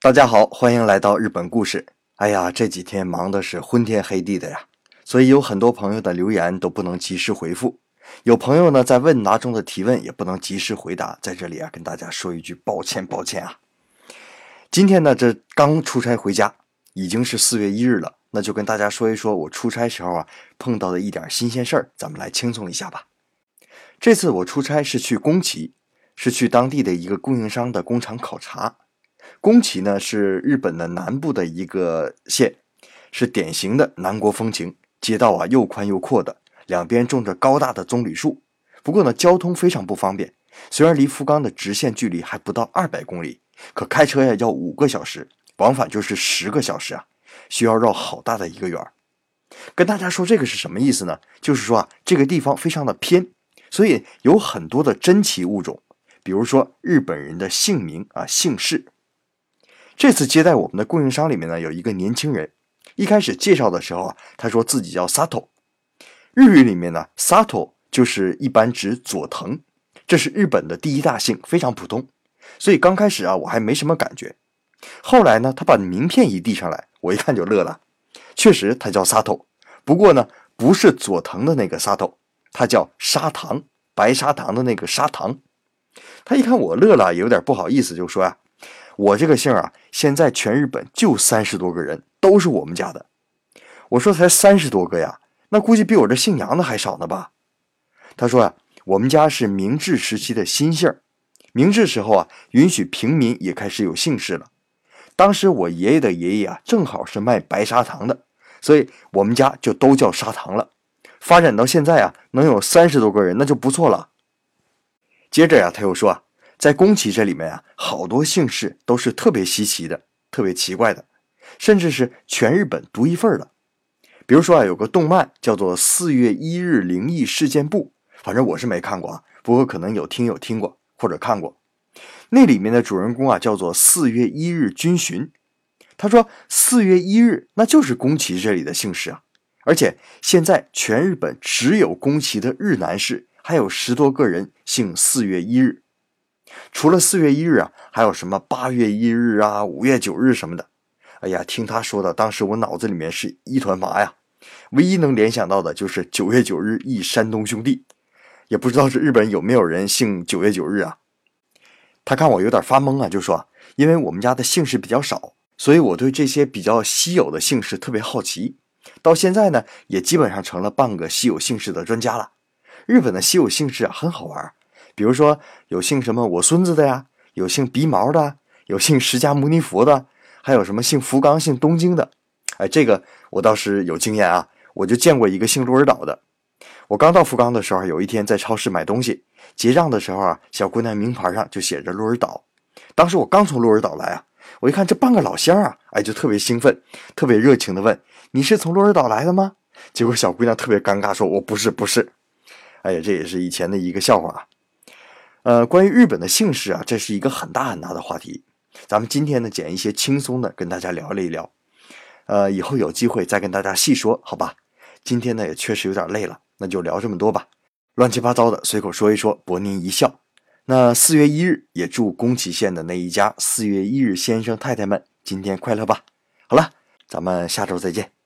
大家好，欢迎来到日本故事。哎呀，这几天忙的是昏天黑地的呀，所以有很多朋友的留言都不能及时回复。有朋友呢在问答中的提问也不能及时回答，在这里啊跟大家说一句抱歉，抱歉啊。今天呢这刚出差回家，已经是四月一日了，那就跟大家说一说我出差时候啊碰到的一点新鲜事儿，咱们来轻松一下吧。这次我出差是去宫崎，是去当地的一个供应商的工厂考察。宫崎呢是日本的南部的一个县，是典型的南国风情，街道啊又宽又阔的，两边种着高大的棕榈树。不过呢，交通非常不方便。虽然离福冈的直线距离还不到二百公里，可开车呀要五个小时，往返就是十个小时啊，需要绕好大的一个圆儿。跟大家说这个是什么意思呢？就是说啊，这个地方非常的偏。所以有很多的珍奇物种，比如说日本人的姓名啊、姓氏。这次接待我们的供应商里面呢，有一个年轻人，一开始介绍的时候啊，他说自己叫 Sato。日语里面呢，Sato 就是一般指佐藤，这是日本的第一大姓，非常普通。所以刚开始啊，我还没什么感觉。后来呢，他把名片一递上来，我一看就乐了。确实，他叫 Sato，不过呢，不是佐藤的那个 Sato。他叫砂糖，白砂糖的那个砂糖。他一看我乐了，有点不好意思，就说呀：“我这个姓啊，现在全日本就三十多个人，都是我们家的。”我说：“才三十多个呀？那估计比我这姓杨的还少呢吧？”他说：“呀，我们家是明治时期的新姓明治时候啊，允许平民也开始有姓氏了。当时我爷爷的爷爷啊，正好是卖白砂糖的，所以我们家就都叫砂糖了。”发展到现在啊，能有三十多个人，那就不错了。接着呀，他又说，在宫崎这里面啊，好多姓氏都是特别稀奇的、特别奇怪的，甚至是全日本独一份的。比如说啊，有个动漫叫做《四月一日灵异事件簿》，反正我是没看过啊，不过可能有听友听过或者看过。那里面的主人公啊，叫做四月一日君寻。他说四月一日那就是宫崎这里的姓氏啊。而且现在全日本只有宫崎的日南市还有十多个人姓四月一日，除了四月一日啊，还有什么八月一日啊、五月九日什么的。哎呀，听他说的，当时我脑子里面是一团麻呀。唯一能联想到的就是九月九日忆山东兄弟，也不知道是日本有没有人姓九月九日啊。他看我有点发懵啊，就说：“因为我们家的姓氏比较少，所以我对这些比较稀有的姓氏特别好奇。”到现在呢，也基本上成了半个稀有姓氏的专家了。日本的稀有姓氏啊，很好玩，比如说有姓什么我孙子的呀，有姓鼻毛的，有姓释迦牟尼佛的，还有什么姓福冈、姓东京的。哎，这个我倒是有经验啊，我就见过一个姓鹿儿岛的。我刚到福冈的时候，有一天在超市买东西，结账的时候啊，小姑娘名牌上就写着鹿儿岛。当时我刚从鹿儿岛来啊。我一看这半个老乡啊，哎，就特别兴奋，特别热情的问：“你是从鹿儿岛来的吗？”结果小姑娘特别尴尬，说：“我不是，不是。”哎呀，这也是以前的一个笑话啊。呃，关于日本的姓氏啊，这是一个很大很大的话题。咱们今天呢，捡一些轻松的跟大家聊了一聊。呃，以后有机会再跟大家细说，好吧？今天呢，也确实有点累了，那就聊这么多吧。乱七八糟的，随口说一说，博您一笑。那四月一日，也祝宫崎县的那一家四月一日先生太太们今天快乐吧。好了，咱们下周再见。